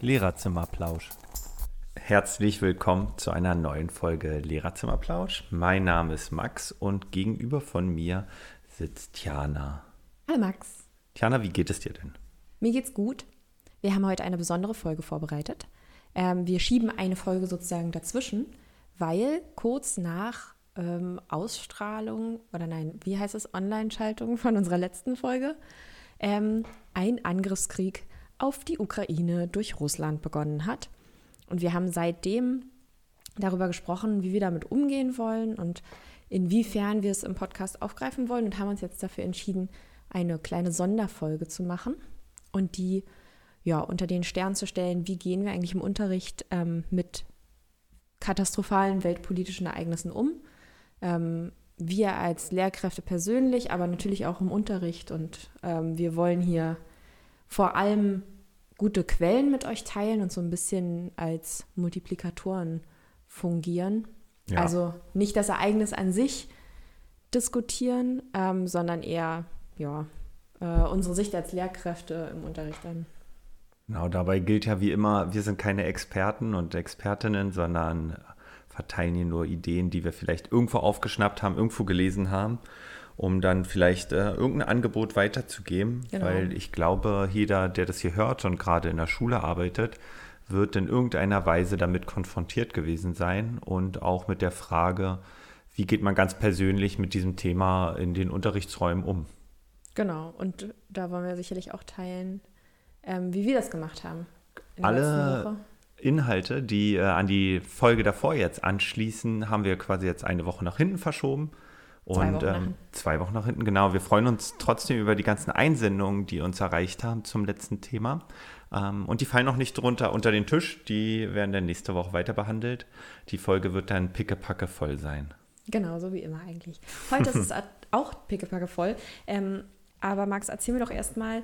Lehrerzimmerplausch. Herzlich willkommen zu einer neuen Folge Lehrerzimmerplausch. Mein Name ist Max und gegenüber von mir sitzt Tiana. Hallo Max. Tiana, wie geht es dir denn? Mir geht's gut. Wir haben heute eine besondere Folge vorbereitet. Ähm, wir schieben eine Folge sozusagen dazwischen, weil kurz nach ähm, Ausstrahlung oder nein, wie heißt es, Online-Schaltung von unserer letzten Folge, ähm, ein Angriffskrieg auf die Ukraine durch Russland begonnen hat. Und wir haben seitdem darüber gesprochen, wie wir damit umgehen wollen und inwiefern wir es im Podcast aufgreifen wollen und haben uns jetzt dafür entschieden, eine kleine Sonderfolge zu machen und die ja unter den Stern zu stellen, wie gehen wir eigentlich im Unterricht ähm, mit katastrophalen weltpolitischen Ereignissen um. Ähm, wir als Lehrkräfte persönlich, aber natürlich auch im Unterricht und ähm, wir wollen hier vor allem gute Quellen mit euch teilen und so ein bisschen als Multiplikatoren fungieren. Ja. Also nicht das Ereignis an sich diskutieren, ähm, sondern eher ja, äh, unsere Sicht als Lehrkräfte im Unterricht dann. Genau, dabei gilt ja wie immer, wir sind keine Experten und Expertinnen, sondern verteilen hier nur Ideen, die wir vielleicht irgendwo aufgeschnappt haben, irgendwo gelesen haben um dann vielleicht äh, irgendein Angebot weiterzugeben. Genau. Weil ich glaube, jeder, der das hier hört und gerade in der Schule arbeitet, wird in irgendeiner Weise damit konfrontiert gewesen sein und auch mit der Frage, wie geht man ganz persönlich mit diesem Thema in den Unterrichtsräumen um. Genau, und da wollen wir sicherlich auch teilen, ähm, wie wir das gemacht haben. Alle Inhalte, die äh, an die Folge davor jetzt anschließen, haben wir quasi jetzt eine Woche nach hinten verschoben. Und zwei Wochen, ähm, zwei Wochen nach hinten, genau. Wir freuen uns trotzdem über die ganzen Einsendungen, die uns erreicht haben zum letzten Thema. Ähm, und die fallen noch nicht drunter unter den Tisch. Die werden dann nächste Woche weiter behandelt. Die Folge wird dann pickepacke voll sein. Genau, so wie immer eigentlich. Heute ist es auch pickepacke voll. Ähm, aber Max, erzähl mir doch erstmal,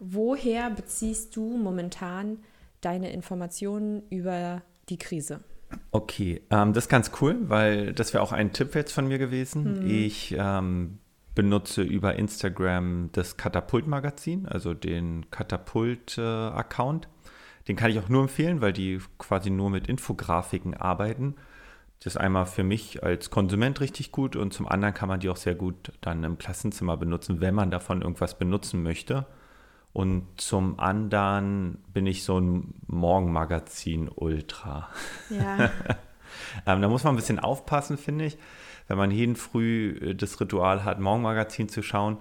woher beziehst du momentan deine Informationen über die Krise? Okay, ähm, das ist ganz cool, weil das wäre auch ein Tipp jetzt von mir gewesen. Mhm. Ich ähm, benutze über Instagram das Katapult-Magazin, also den Katapult-Account. Den kann ich auch nur empfehlen, weil die quasi nur mit Infografiken arbeiten. Das ist einmal für mich als Konsument richtig gut und zum anderen kann man die auch sehr gut dann im Klassenzimmer benutzen, wenn man davon irgendwas benutzen möchte. Und zum anderen bin ich so ein Morgenmagazin-Ultra. Ja. ähm, da muss man ein bisschen aufpassen, finde ich. Wenn man jeden früh äh, das Ritual hat, Morgenmagazin zu schauen,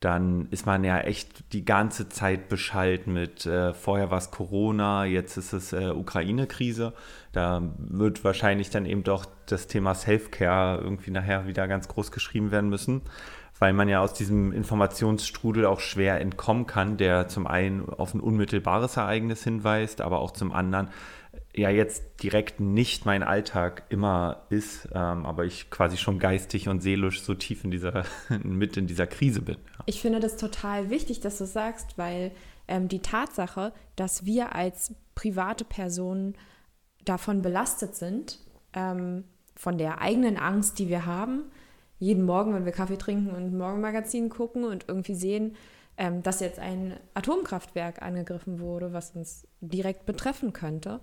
dann ist man ja echt die ganze Zeit beschallt mit, äh, vorher war es Corona, jetzt ist es äh, Ukraine-Krise. Da wird wahrscheinlich dann eben doch das Thema Self-Care irgendwie nachher wieder ganz groß geschrieben werden müssen weil man ja aus diesem Informationsstrudel auch schwer entkommen kann, der zum einen auf ein unmittelbares Ereignis hinweist, aber auch zum anderen ja jetzt direkt nicht mein Alltag immer ist, ähm, aber ich quasi schon geistig und seelisch so tief in dieser, mit in dieser Krise bin. Ja. Ich finde das total wichtig, dass du sagst, weil ähm, die Tatsache, dass wir als private Personen davon belastet sind, ähm, von der eigenen Angst, die wir haben, jeden Morgen, wenn wir Kaffee trinken und Morgenmagazin gucken und irgendwie sehen, ähm, dass jetzt ein Atomkraftwerk angegriffen wurde, was uns direkt betreffen könnte.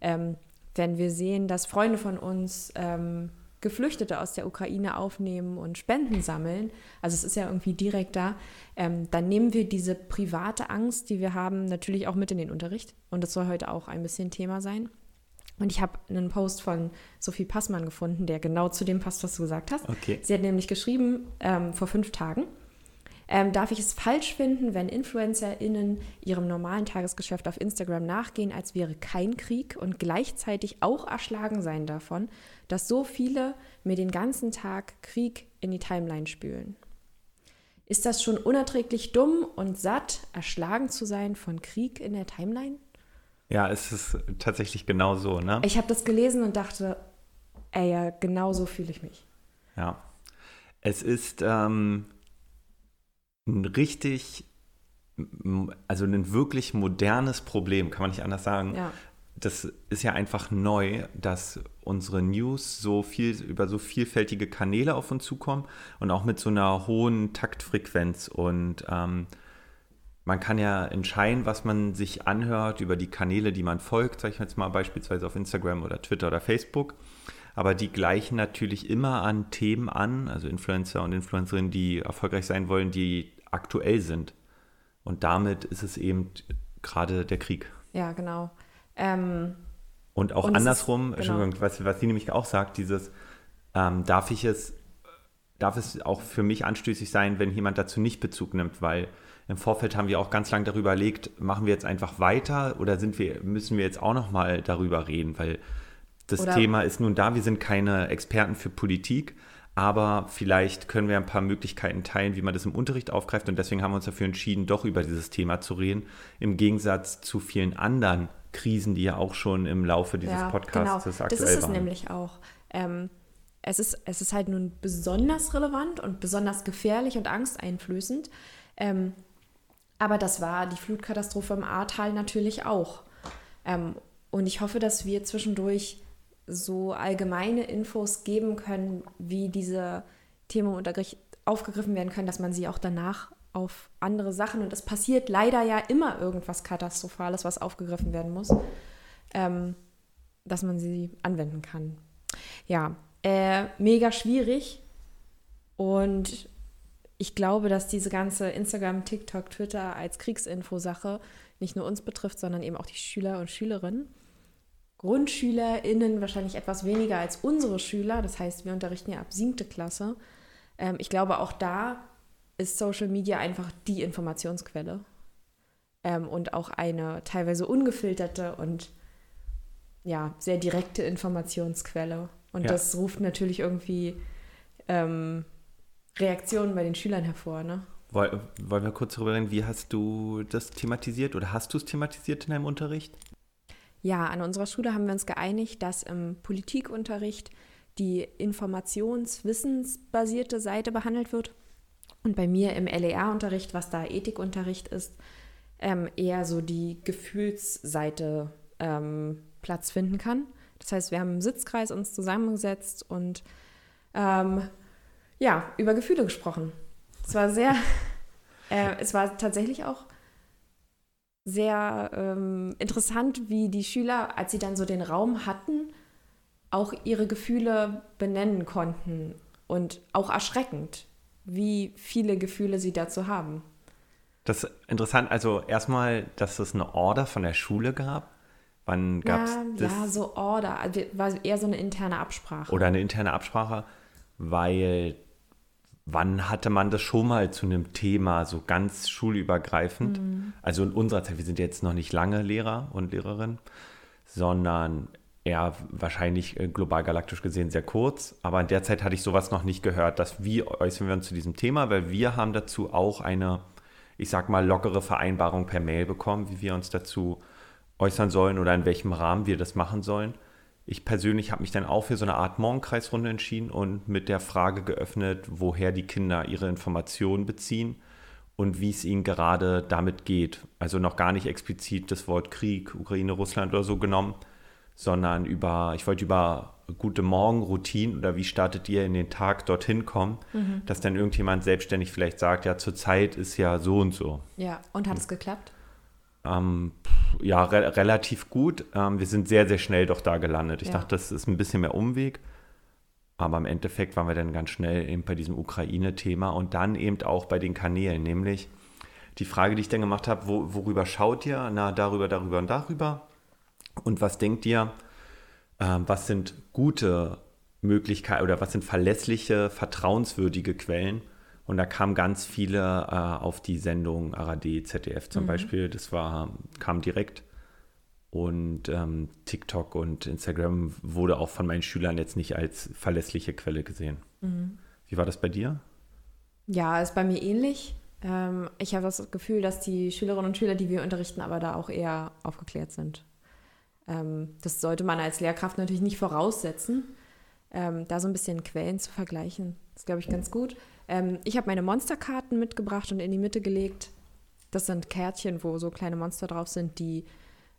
Ähm, wenn wir sehen, dass Freunde von uns ähm, Geflüchtete aus der Ukraine aufnehmen und Spenden sammeln, also es ist ja irgendwie direkt da, ähm, dann nehmen wir diese private Angst, die wir haben, natürlich auch mit in den Unterricht. Und das soll heute auch ein bisschen Thema sein. Und ich habe einen Post von Sophie Passmann gefunden, der genau zu dem passt, was du gesagt hast. Okay. Sie hat nämlich geschrieben ähm, vor fünf Tagen, ähm, darf ich es falsch finden, wenn InfluencerInnen ihrem normalen Tagesgeschäft auf Instagram nachgehen, als wäre kein Krieg und gleichzeitig auch erschlagen sein davon, dass so viele mir den ganzen Tag Krieg in die Timeline spülen? Ist das schon unerträglich dumm und satt, erschlagen zu sein von Krieg in der Timeline? Ja, es ist tatsächlich genau so, ne? Ich habe das gelesen und dachte, ey, ja, genau so fühle ich mich. Ja. Es ist ähm, ein richtig, also ein wirklich modernes Problem, kann man nicht anders sagen. Ja. Das ist ja einfach neu, dass unsere News so viel über so vielfältige Kanäle auf uns zukommen und auch mit so einer hohen Taktfrequenz und ähm, man kann ja entscheiden, was man sich anhört über die Kanäle, die man folgt, sage ich jetzt mal beispielsweise auf Instagram oder Twitter oder Facebook. Aber die gleichen natürlich immer an Themen an, also Influencer und Influencerinnen, die erfolgreich sein wollen, die aktuell sind. Und damit ist es eben gerade der Krieg. Ja, genau. Ähm, und auch und andersrum, ist, genau. was, was sie nämlich auch sagt, dieses, ähm, darf ich es, darf es auch für mich anstößig sein, wenn jemand dazu nicht Bezug nimmt, weil im Vorfeld haben wir auch ganz lange darüber überlegt, machen wir jetzt einfach weiter oder sind wir, müssen wir jetzt auch noch mal darüber reden, weil das oder Thema ist nun da, wir sind keine Experten für Politik, aber vielleicht können wir ein paar Möglichkeiten teilen, wie man das im Unterricht aufgreift und deswegen haben wir uns dafür entschieden, doch über dieses Thema zu reden, im Gegensatz zu vielen anderen Krisen, die ja auch schon im Laufe dieses ja, Podcasts genau. aktuell Das ist es waren. nämlich auch. Ähm, es, ist, es ist halt nun besonders relevant und besonders gefährlich und angsteinflößend. Ähm, aber das war die Flutkatastrophe im Ahrtal natürlich auch. Ähm, und ich hoffe, dass wir zwischendurch so allgemeine Infos geben können, wie diese Themen aufgegriffen werden können, dass man sie auch danach auf andere Sachen, und es passiert leider ja immer irgendwas Katastrophales, was aufgegriffen werden muss, ähm, dass man sie anwenden kann. Ja, äh, mega schwierig. Und ich glaube, dass diese ganze Instagram, TikTok, Twitter als Kriegsinfo-Sache nicht nur uns betrifft, sondern eben auch die Schüler und Schülerinnen. GrundschülerInnen wahrscheinlich etwas weniger als unsere Schüler. Das heißt, wir unterrichten ja ab siebte Klasse. Ähm, ich glaube, auch da ist Social Media einfach die Informationsquelle. Ähm, und auch eine teilweise ungefilterte und ja, sehr direkte Informationsquelle. Und ja. das ruft natürlich irgendwie ähm, Reaktionen bei den Schülern hervor. Ne? Wollen wir kurz darüber reden, wie hast du das thematisiert oder hast du es thematisiert in deinem Unterricht? Ja, an unserer Schule haben wir uns geeinigt, dass im Politikunterricht die informationswissensbasierte Seite behandelt wird und bei mir im LER-Unterricht, was da Ethikunterricht ist, ähm, eher so die Gefühlsseite ähm, Platz finden kann. Das heißt, wir haben im Sitzkreis uns zusammengesetzt und ähm, ja, über Gefühle gesprochen. Es war sehr, äh, es war tatsächlich auch sehr ähm, interessant, wie die Schüler, als sie dann so den Raum hatten, auch ihre Gefühle benennen konnten und auch erschreckend, wie viele Gefühle sie dazu haben. Das ist interessant, also erstmal, dass es eine Order von der Schule gab. Wann gab es ja, das? Ja, so Order, also war eher so eine interne Absprache. Oder eine interne Absprache, weil wann hatte man das schon mal zu einem Thema, so ganz schulübergreifend? Mhm. Also in unserer Zeit, wir sind jetzt noch nicht lange Lehrer und Lehrerin, sondern eher wahrscheinlich äh, global galaktisch gesehen sehr kurz. Aber in der Zeit hatte ich sowas noch nicht gehört, dass wie äußern wir uns zu diesem Thema, weil wir haben dazu auch eine, ich sag mal, lockere Vereinbarung per Mail bekommen, wie wir uns dazu äußern sollen oder in welchem Rahmen wir das machen sollen. Ich persönlich habe mich dann auch für so eine Art Morgenkreisrunde entschieden und mit der Frage geöffnet, woher die Kinder ihre Informationen beziehen und wie es ihnen gerade damit geht. Also noch gar nicht explizit das Wort Krieg, Ukraine, Russland oder so genommen, sondern über, ich wollte über gute Morgenroutinen oder wie startet ihr in den Tag dorthin kommen, mhm. dass dann irgendjemand selbstständig vielleicht sagt, ja, zurzeit ist ja so und so. Ja, und hat es geklappt? Ähm, ja, re relativ gut. Ähm, wir sind sehr, sehr schnell doch da gelandet. Ich ja. dachte, das ist ein bisschen mehr Umweg. Aber im Endeffekt waren wir dann ganz schnell eben bei diesem Ukraine-Thema und dann eben auch bei den Kanälen, nämlich die Frage, die ich dann gemacht habe, wo, worüber schaut ihr? Na, darüber, darüber und darüber. Und was denkt ihr, äh, was sind gute Möglichkeiten oder was sind verlässliche, vertrauenswürdige Quellen? Und da kamen ganz viele äh, auf die Sendung ARD, ZDF zum mhm. Beispiel. Das war, kam direkt. Und ähm, TikTok und Instagram wurde auch von meinen Schülern jetzt nicht als verlässliche Quelle gesehen. Mhm. Wie war das bei dir? Ja, ist bei mir ähnlich. Ähm, ich habe das Gefühl, dass die Schülerinnen und Schüler, die wir unterrichten, aber da auch eher aufgeklärt sind. Ähm, das sollte man als Lehrkraft natürlich nicht voraussetzen. Ähm, da so ein bisschen Quellen zu vergleichen, ist, glaube ich, ganz gut. Ähm, ich habe meine Monsterkarten mitgebracht und in die Mitte gelegt. Das sind Kärtchen, wo so kleine Monster drauf sind, die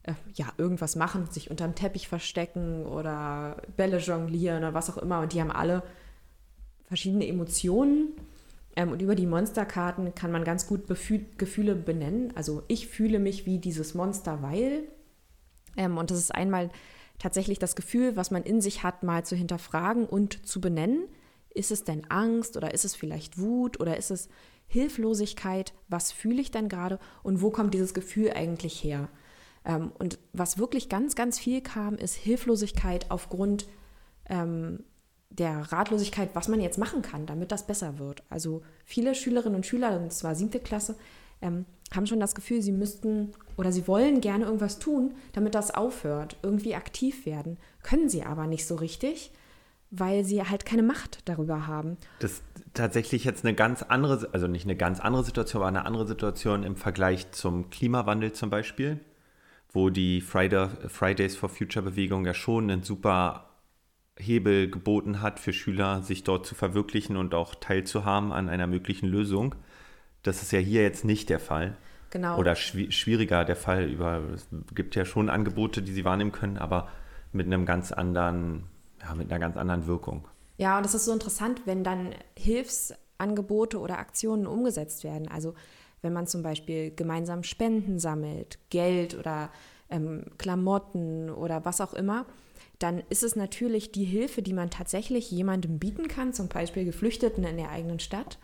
äh, ja irgendwas machen, sich unterm Teppich verstecken oder Bälle jonglieren oder was auch immer. Und die haben alle verschiedene Emotionen Ähm, und über die Monsterkarten kann man ganz gut Befühl Gefühle benennen. Also ich fühle mich wie dieses Monster, weil. Ähm, und das ist einmal tatsächlich das Gefühl, was man in sich hat, mal zu hinterfragen und zu benennen. Ist es denn Angst oder ist es vielleicht Wut oder ist es Hilflosigkeit? Was fühle ich denn gerade und wo kommt dieses Gefühl eigentlich her? Ähm, und was wirklich ganz, ganz viel kam, ist Hilflosigkeit aufgrund ähm, der Ratlosigkeit, was man jetzt machen kann, damit das besser wird. Also viele Schülerinnen und Schüler, und zwar siebte Klasse, ähm, haben schon das Gefühl, sie müssten oder sie wollen gerne irgendwas tun, damit das aufhört, irgendwie aktiv werden, können sie aber nicht so richtig, weil sie halt keine Macht darüber haben. Das ist tatsächlich jetzt eine ganz andere, also nicht eine ganz andere Situation, aber eine andere Situation im Vergleich zum Klimawandel zum Beispiel, wo die Friday, Fridays for Future Bewegung ja schon einen super Hebel geboten hat für Schüler, sich dort zu verwirklichen und auch teilzuhaben an einer möglichen Lösung. Das ist ja hier jetzt nicht der Fall. Genau. Oder schwi schwieriger der Fall. Über, es gibt ja schon Angebote, die sie wahrnehmen können, aber mit einem ganz anderen, ja, mit einer ganz anderen Wirkung. Ja, und es ist so interessant, wenn dann Hilfsangebote oder Aktionen umgesetzt werden. Also wenn man zum Beispiel gemeinsam Spenden sammelt, Geld oder ähm, Klamotten oder was auch immer, dann ist es natürlich die Hilfe, die man tatsächlich jemandem bieten kann, zum Beispiel Geflüchteten in der eigenen Stadt,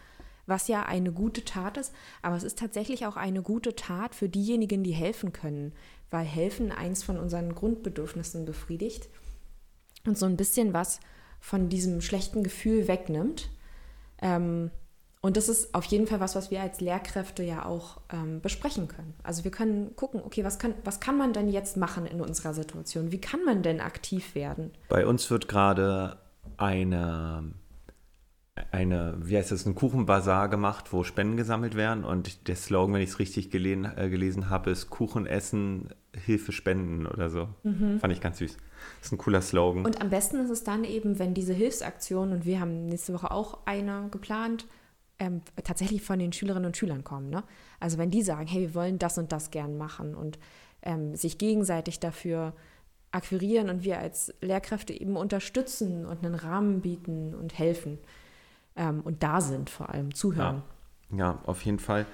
was ja eine gute Tat ist, aber es ist tatsächlich auch eine gute Tat für diejenigen, die helfen können, weil helfen eins von unseren Grundbedürfnissen befriedigt und so ein bisschen was von diesem schlechten Gefühl wegnimmt. Ähm, und das ist auf jeden Fall was, was wir als Lehrkräfte ja auch ähm, besprechen können. Also wir können gucken, okay, was kann, was kann man denn jetzt machen in unserer Situation? Wie kann man denn aktiv werden? Bei uns wird gerade eine, eine, wie heißt das, ein Kuchenbazar gemacht, wo Spenden gesammelt werden. Und der Slogan, wenn ich es richtig gelesen, äh, gelesen habe, ist Kuchen essen, Hilfe spenden oder so. Mhm. Fand ich ganz süß. Das ist ein cooler Slogan. Und am besten ist es dann eben, wenn diese Hilfsaktion, und wir haben nächste Woche auch eine geplant, ähm, tatsächlich von den Schülerinnen und Schülern kommen. Ne? Also wenn die sagen, hey, wir wollen das und das gern machen und ähm, sich gegenseitig dafür akquirieren und wir als Lehrkräfte eben unterstützen und einen Rahmen bieten und helfen ähm, und da sind vor allem, zuhören. Ja, ja auf jeden Fall.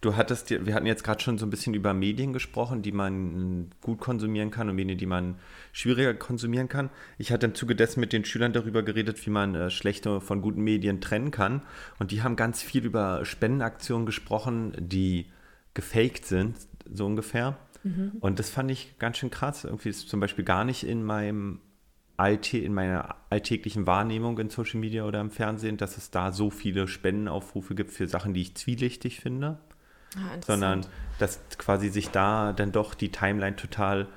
Du hattest, wir hatten jetzt gerade schon so ein bisschen über Medien gesprochen, die man gut konsumieren kann und Medien, die man schwieriger konsumieren kann. Ich hatte im Zuge dessen mit den Schülern darüber geredet, wie man äh, schlechte von guten Medien trennen kann. Und die haben ganz viel über Spendenaktionen gesprochen, die gefaked sind, so ungefähr. Mhm. Und das fand ich ganz schön krass. Irgendwie ist zum Beispiel gar nicht in meinem Alltä in meiner alltäglichen Wahrnehmung in Social Media oder im Fernsehen, dass es da so viele Spendenaufrufe gibt für Sachen, die ich zwielichtig finde. Ah, sondern dass quasi sich da dann doch die Timeline total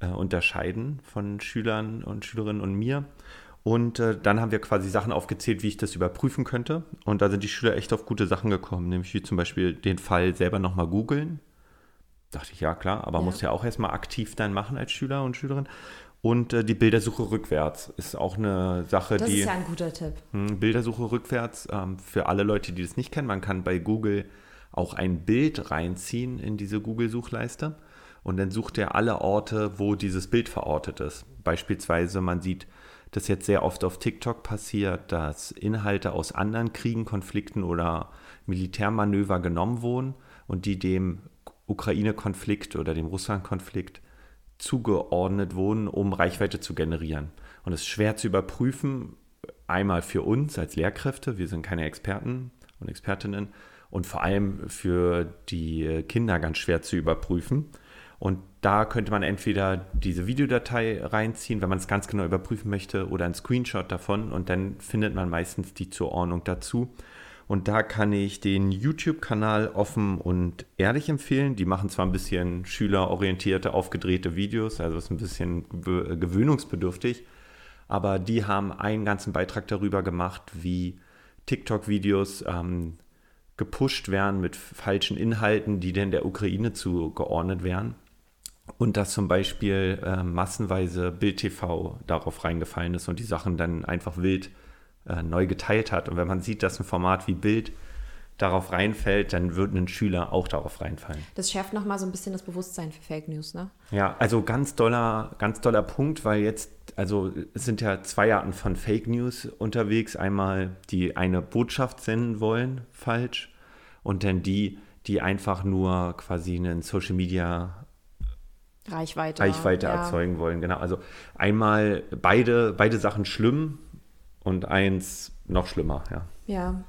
äh, unterscheiden von Schülern und Schülerinnen und mir. Und äh, dann haben wir quasi Sachen aufgezählt, wie ich das überprüfen könnte. Und da sind die Schüler echt auf gute Sachen gekommen, nämlich wie zum Beispiel den Fall selber nochmal googeln. Dachte ich, ja klar, aber ja. muss ja auch erstmal aktiv dann machen als Schüler und Schülerin. Und äh, die Bildersuche rückwärts ist auch eine Sache, das die. Das ist ja ein guter Tipp. Mh, hm, Bildersuche rückwärts ähm, für alle Leute, die das nicht kennen. Man kann bei Google auch ein Bild reinziehen in diese Google-Suchleiste und dann sucht er alle Orte, wo dieses Bild verortet ist. Beispielsweise, man sieht das jetzt sehr oft auf TikTok passiert, dass Inhalte aus anderen Kriegen, Konflikten oder Militärmanöver genommen wurden und die dem Ukraine-Konflikt oder dem Russland-Konflikt zugeordnet wurden, um Reichweite zu generieren. Und es ist schwer zu überprüfen, einmal für uns als Lehrkräfte, wir sind keine Experten und Expertinnen, und vor allem für die Kinder ganz schwer zu überprüfen. Und da könnte man entweder diese Videodatei reinziehen, wenn man es ganz genau überprüfen möchte, oder ein Screenshot davon und dann findet man meistens die Zuordnung dazu. Und da kann ich den YouTube-Kanal offen und ehrlich empfehlen. Die machen zwar ein bisschen schülerorientierte, aufgedrehte Videos, also ist ein bisschen gewöhnungsbedürftig, aber die haben einen ganzen Beitrag darüber gemacht, wie TikTok-Videos ähm, gepusht werden mit falschen Inhalten, die denn der Ukraine zugeordnet werden. Und dass zum Beispiel äh, massenweise Bild TV darauf reingefallen ist und die Sachen dann einfach wild äh, neu geteilt hat. Und wenn man sieht, dass ein Format wie Bild darauf reinfällt, dann wird ein Schüler auch darauf reinfallen. Das schärft nochmal so ein bisschen das Bewusstsein für Fake News, ne? Ja, also ganz doller, ganz doller Punkt, weil jetzt, also es sind ja zwei Arten von Fake News unterwegs. Einmal die eine Botschaft senden wollen, falsch, und dann die, die einfach nur quasi einen Social Media Reichweite, Reichweite ja. erzeugen wollen. Genau. Also einmal beide, beide Sachen schlimm und eins noch schlimmer, ja. Ja.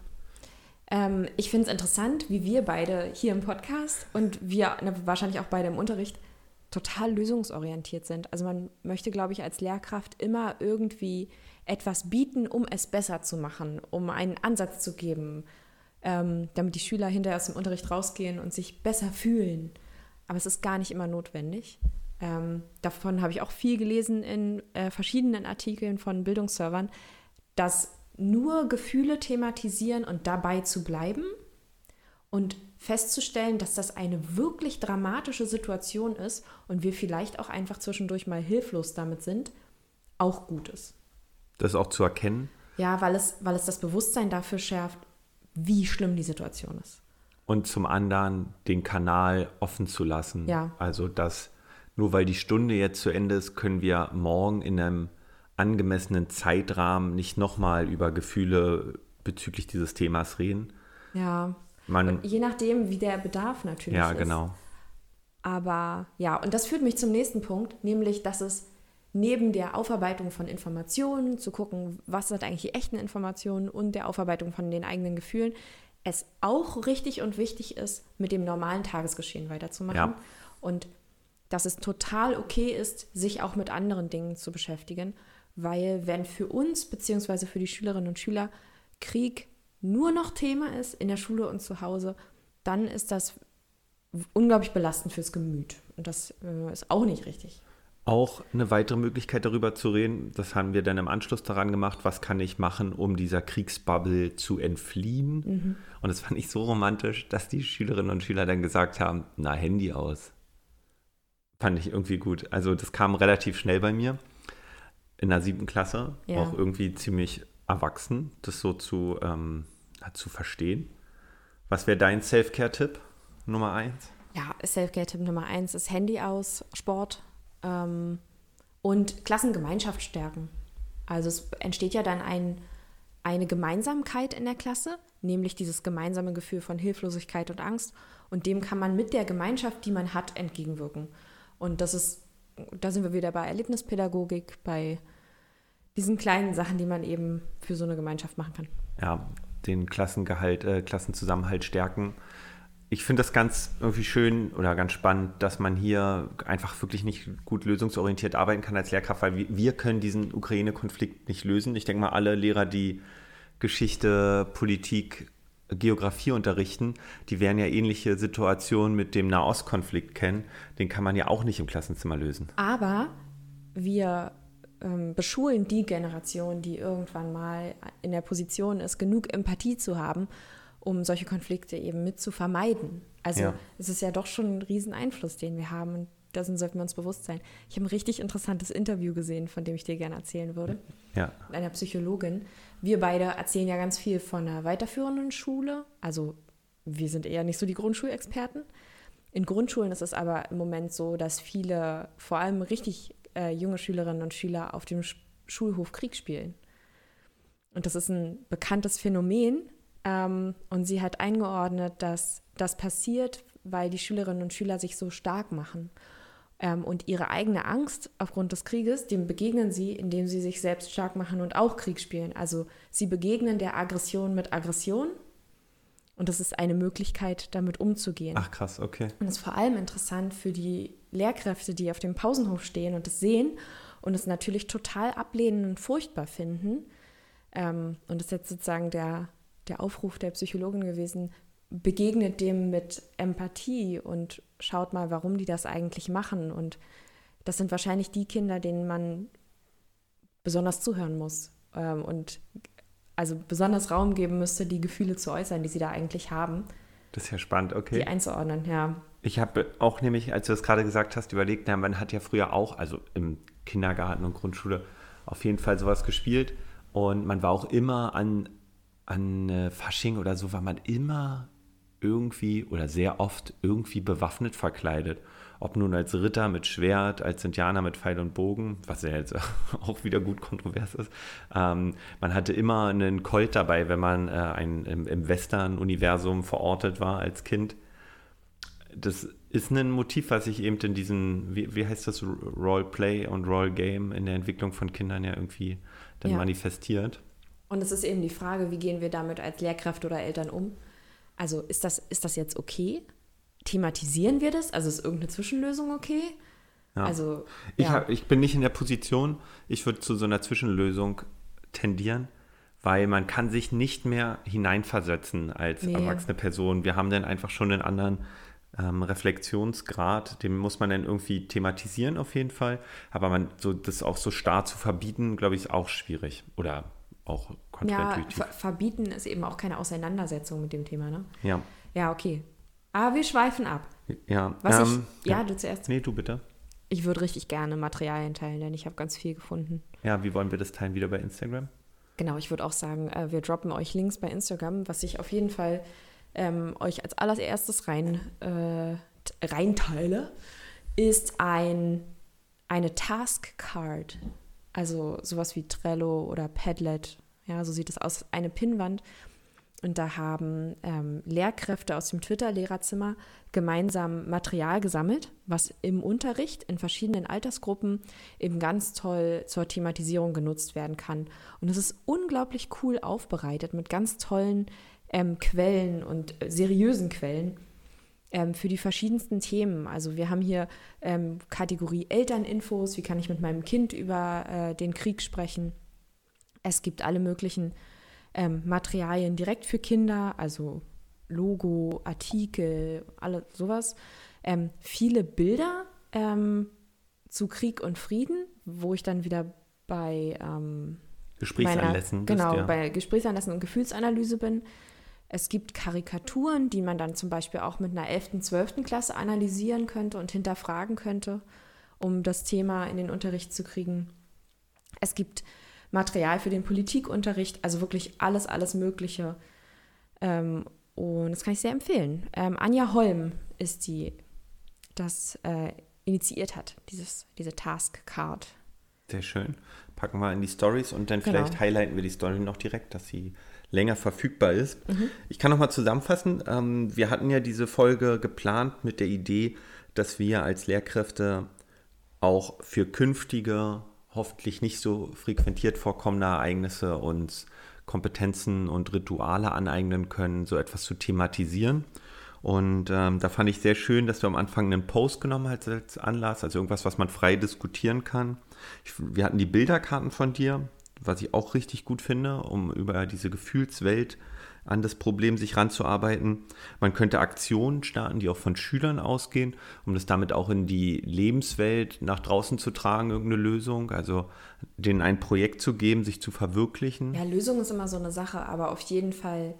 Ähm, ich finde es interessant, wie wir beide hier im Podcast und wir ne, wahrscheinlich auch beide im Unterricht total lösungsorientiert sind. Also man möchte, glaube ich, als Lehrkraft immer irgendwie etwas bieten, um es besser zu machen, um einen Ansatz zu geben, ähm, damit die Schüler hinterher aus dem Unterricht rausgehen und sich besser fühlen. Aber es ist gar nicht immer notwendig. Ähm, davon habe ich auch viel gelesen in äh, verschiedenen Artikeln von Bildungsservern, dass nur Gefühle thematisieren und dabei zu bleiben und festzustellen, dass das eine wirklich dramatische Situation ist und wir vielleicht auch einfach zwischendurch mal hilflos damit sind, auch gut ist. Das auch zu erkennen. Ja, weil es, weil es das Bewusstsein dafür schärft, wie schlimm die Situation ist. Und zum anderen den Kanal offen zu lassen. Ja. Also, dass nur weil die Stunde jetzt zu Ende ist, können wir morgen in einem angemessenen Zeitrahmen nicht nochmal über Gefühle bezüglich dieses Themas reden. Ja. Man, Je nachdem, wie der Bedarf natürlich ja, ist. genau. Aber ja, und das führt mich zum nächsten Punkt, nämlich, dass es neben der Aufarbeitung von Informationen, zu gucken, was sind eigentlich die echten Informationen und der Aufarbeitung von den eigenen Gefühlen, es auch richtig und wichtig ist, mit dem normalen Tagesgeschehen weiterzumachen. Ja. Und dass es total okay ist, sich auch mit anderen Dingen zu beschäftigen, weil wenn für uns beziehungsweise für die Schülerinnen und Schüler Krieg nur noch Thema ist in der Schule und zu Hause, dann ist das unglaublich belastend fürs Gemüt. Und das äh, ist auch nicht richtig. Auch eine weitere Möglichkeit darüber zu reden, das haben wir dann im Anschluss daran gemacht, was kann ich machen, um dieser Kriegsbubble zu entfliehen. Mhm. Und das fand ich so romantisch, dass die Schülerinnen und Schüler dann gesagt haben, na, Handy aus. Fand ich irgendwie gut. Also das kam relativ schnell bei mir in der siebten Klasse, Ja. auch irgendwie ziemlich erwachsen, das so zu, ähm, zu verstehen. Was wäre dein Self-Care-Tipp Nummer eins? Ja, Self-Care-Tipp Nummer eins ist Handy aus, Sport ähm, und Klassengemeinschaft stärken. Also es entsteht ja dann ein, eine Gemeinsamkeit in der Klasse, nämlich dieses gemeinsame Gefühl von Hilflosigkeit und Angst. Und dem kann man mit der Gemeinschaft, die man hat, entgegenwirken. Und das ist, da sind wir wieder bei Erlebnispädagogik, bei diesen kleinen Sachen, die man eben für so eine Gemeinschaft machen kann. ja, den Klassengehalt, äh, Klassenzusammenhalt stärken. Ich finde das ganz irgendwie schön oder ganz spannend, dass man hier einfach wirklich nicht gut lösungsorientiert arbeiten kann als Lehrkraft, weil wir, wir können diesen Ukraine-Konflikt nicht lösen. Ich denke mal, alle Lehrer, die Geschichte, Politik, Geografie unterrichten, die werden ja ähnliche Situationen mit dem Nahostkonflikt kennen. Den kann man ja auch nicht im Klassenzimmer lösen. Aber wir ähm, beschulen die Generation, die irgendwann mal in der Position ist, genug Empathie zu haben, um solche Konflikte eben mit zu vermeiden. Also Ja. es ist ja doch schon ein riesen Einfluss, den wir haben. Und dessen sollten wir uns bewusst sein. Ich habe ein richtig interessantes Interview gesehen, von dem ich dir gerne erzählen würde Ja, mit einer Psychologin. Wir beide erzählen ja ganz viel von einer weiterführenden Schule. Also wir sind eher nicht so die Grundschulexperten. In Grundschulen ist es aber im Moment so, dass viele, vor allem richtig äh, junge Schülerinnen und Schüler auf dem Sch Schulhof Krieg spielen. Und das ist ein bekanntes Phänomen. Ähm, und sie hat eingeordnet, dass das passiert, weil die Schülerinnen und Schüler sich so stark machen. Ähm, und ihre eigene Angst aufgrund des Krieges, dem begegnen sie, indem sie sich selbst stark machen und auch Krieg spielen. Also sie begegnen der Aggression mit Aggression. Und das ist eine Möglichkeit, damit umzugehen. ach krass, okay. Und das ist vor allem interessant für die Lehrkräfte, die auf dem Pausenhof stehen und das sehen und es natürlich total ablehnen und furchtbar finden. Ähm, und das ist jetzt sozusagen der, der Aufruf der Psychologin gewesen, begegnet dem mit Empathie und schaut mal, warum die das eigentlich machen. Und das sind wahrscheinlich die Kinder, denen man besonders zuhören muss ähm, und also besonders Raum geben müsste, die Gefühle zu äußern, die sie da eigentlich haben, Das ist ja spannend, okay. die einzuordnen, ja. Ich habe auch nämlich, als du das gerade gesagt hast, überlegt, na, man hat ja früher auch, also im Kindergarten und Grundschule, auf jeden Fall sowas gespielt. Und man war auch immer an, an äh, Fasching oder so war man immer irgendwie oder sehr oft irgendwie bewaffnet verkleidet. Ob nun als Ritter mit Schwert, als Indianer mit Pfeil und Bogen, was ja jetzt auch wieder gut kontrovers ist. Ähm, man hatte immer einen Colt dabei, wenn man äh, ein, im, im Western-Universum verortet war als Kind. Das ist ein Motiv, was sich eben in diesen, wie, wie heißt das, Roleplay und Rolegame in der Entwicklung von Kindern ja irgendwie dann ja. manifestiert. Und es ist eben die Frage, wie gehen wir damit als Lehrkräfte oder Eltern um? Also ist das, ist das jetzt okay? thematisieren wir das? Also ist irgendeine Zwischenlösung okay? Ja. Also, ich, ja. hab, ich bin nicht in der Position, ich würde zu so einer Zwischenlösung tendieren, weil man kann sich nicht mehr hineinversetzen als nee. erwachsene Person. Wir haben dann einfach schon einen anderen ähm, Reflexionsgrad, den muss man dann irgendwie thematisieren auf jeden Fall. Aber man so das auch so starr zu verbieten, glaube ich, ist auch schwierig oder auch kontraintuitiv. Ja, ver verbieten ist eben auch keine Auseinandersetzung mit dem Thema, ne? Ja. Ja, okay. Aber wir schweifen ab. Ja. Was ähm, ich, ja, ja, du zuerst. Nee, du bitte. Ich würde richtig gerne Materialien teilen, denn ich habe ganz viel gefunden. Ja, wie wollen wir das teilen? Wieder bei Instagram? Genau, ich würde auch sagen, äh, wir droppen euch Links bei Instagram, was ich auf jeden Fall ähm, euch als allererstes rein, äh, reinteile, ist ein, eine Task Card. Also sowas wie Trello oder Padlet. Ja, so sieht es aus. Eine Pinnwand, und da haben ähm, Lehrkräfte aus dem Twitter-Lehrerzimmer gemeinsam Material gesammelt, was im Unterricht in verschiedenen Altersgruppen eben ganz toll zur Thematisierung genutzt werden kann. Und es ist unglaublich cool aufbereitet mit ganz tollen ähm, Quellen und äh, seriösen Quellen ähm, für die verschiedensten Themen. Also wir haben hier ähm, Kategorie Elterninfos, wie kann ich mit meinem Kind über äh, den Krieg sprechen. Es gibt alle möglichen ähm, Materialien direkt für Kinder, also Logo, Artikel, alles sowas. Ähm, viele Bilder ähm, zu Krieg und Frieden, wo ich dann wieder bei ähm, Gesprächsanlässen meiner, genau, ja. bei Gesprächsanlässen und Gefühlsanalyse bin. Es gibt Karikaturen, die man dann zum Beispiel auch mit einer 11., 12. Klasse analysieren könnte und hinterfragen könnte, um das Thema in den Unterricht zu kriegen. Es gibt Material für den Politikunterricht, also wirklich alles, alles Mögliche. Ähm, und das kann ich sehr empfehlen. Ähm, Anja Holm ist die, das äh, initiiert hat, dieses, diese Task Card. Sehr schön. Packen wir in die Stories und dann genau. vielleicht highlighten wir die Story noch direkt, dass sie länger verfügbar ist. Mhm. Ich kann nochmal zusammenfassen. Ähm, wir hatten ja diese Folge geplant mit der Idee, dass wir als Lehrkräfte auch für künftige hoffentlich nicht so frequentiert vorkommende Ereignisse uns Kompetenzen und Rituale aneignen können, so etwas zu thematisieren. Und ähm, da fand ich sehr schön, dass du am Anfang einen Post genommen hast als Anlass, also irgendwas, was man frei diskutieren kann. Ich, wir hatten die Bilderkarten von dir, was ich auch richtig gut finde, um über diese Gefühlswelt an das Problem sich ranzuarbeiten. Man könnte Aktionen starten, die auch von Schülern ausgehen, um das damit auch in die Lebenswelt nach draußen zu tragen, irgendeine Lösung. Also denen ein Projekt zu geben, sich zu verwirklichen. Ja, Lösung ist immer so eine Sache, aber auf jeden Fall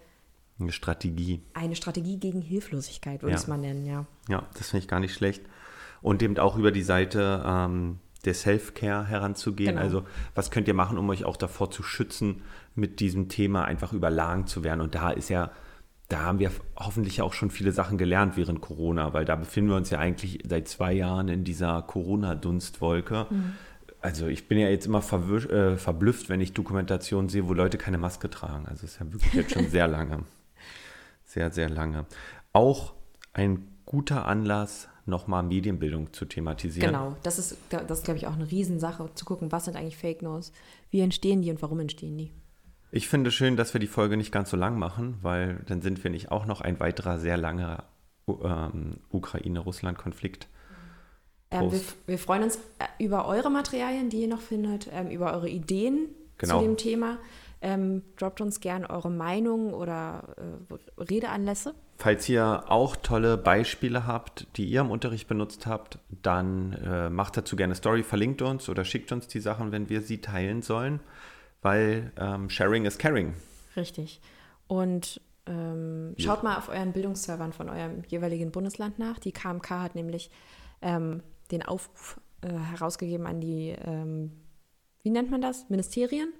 eine Strategie. Eine Strategie gegen Hilflosigkeit, würde ja. ich es mal nennen, ja. Ja, das finde ich gar nicht schlecht. Und eben auch über die Seite ähm, der Self-Care heranzugehen. Genau. Also was könnt ihr machen, um euch auch davor zu schützen, mit diesem Thema einfach überlagen zu werden. Und da ist ja, da haben wir hoffentlich auch schon viele Sachen gelernt während Corona, weil da befinden wir uns ja eigentlich seit zwei Jahren in dieser Corona-Dunstwolke. Mhm. Also ich bin ja jetzt immer äh, verblüfft, wenn ich Dokumentationen sehe, wo Leute keine Maske tragen. Also es ist ja wirklich jetzt schon sehr lange. Sehr, sehr lange. Auch ein guter Anlass, nochmal Medienbildung zu thematisieren. Genau, das ist, das ist, glaube ich, auch eine Riesensache, zu gucken, was sind eigentlich Fake News, wie entstehen die und warum entstehen die. Ich finde schön, dass wir die Folge nicht ganz so lang machen, weil dann sind wir nicht auch noch ein weiterer sehr langer ähm, Ukraine-Russland-Konflikt. Ähm, wir, wir, freuen uns äh, über eure Materialien, die ihr noch findet, ähm, über eure Ideen genau. zu dem Thema. Ähm, droppt uns gerne eure Meinung oder äh, Redeanlässe. Falls ihr auch tolle Beispiele habt, die ihr im Unterricht benutzt habt, dann äh, macht dazu gerne Story, verlinkt uns oder schickt uns die Sachen, wenn wir sie teilen sollen weil ähm, Sharing is Caring. Richtig. Und ähm, schaut ja. mal auf euren Bildungsservern von eurem jeweiligen Bundesland nach. Die KMK hat nämlich ähm, den Aufruf äh, herausgegeben an die, ähm, wie nennt man das, Ministerien,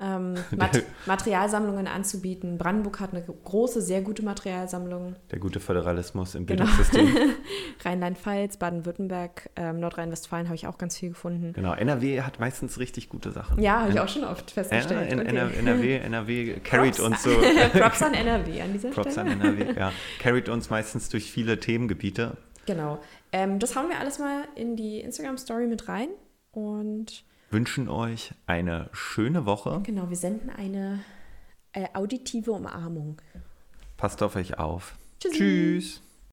ähm, Mat Materialsammlungen anzubieten. Brandenburg hat eine große, sehr gute Materialsammlung. Der gute Föderalismus im Genau. Bildungssystem. Rheinland-Pfalz, Baden-Württemberg, ähm, Nordrhein-Westfalen habe ich auch ganz viel gefunden. Genau, NRW hat meistens richtig gute Sachen. Ja, habe ich auch schon oft festgestellt. in, Okay. NRW, NRW carried Props. uns so. Props an NRW an dieser Props Stelle. an NRW, ja. Carried uns meistens durch viele Themengebiete. Genau. Ähm, das hauen wir alles mal in die Instagram-Story mit rein. Und Wünschen euch eine schöne Woche. genau, wir senden eine äh, auditive Umarmung. Passt auf euch auf. Tschüssi. Tschüss.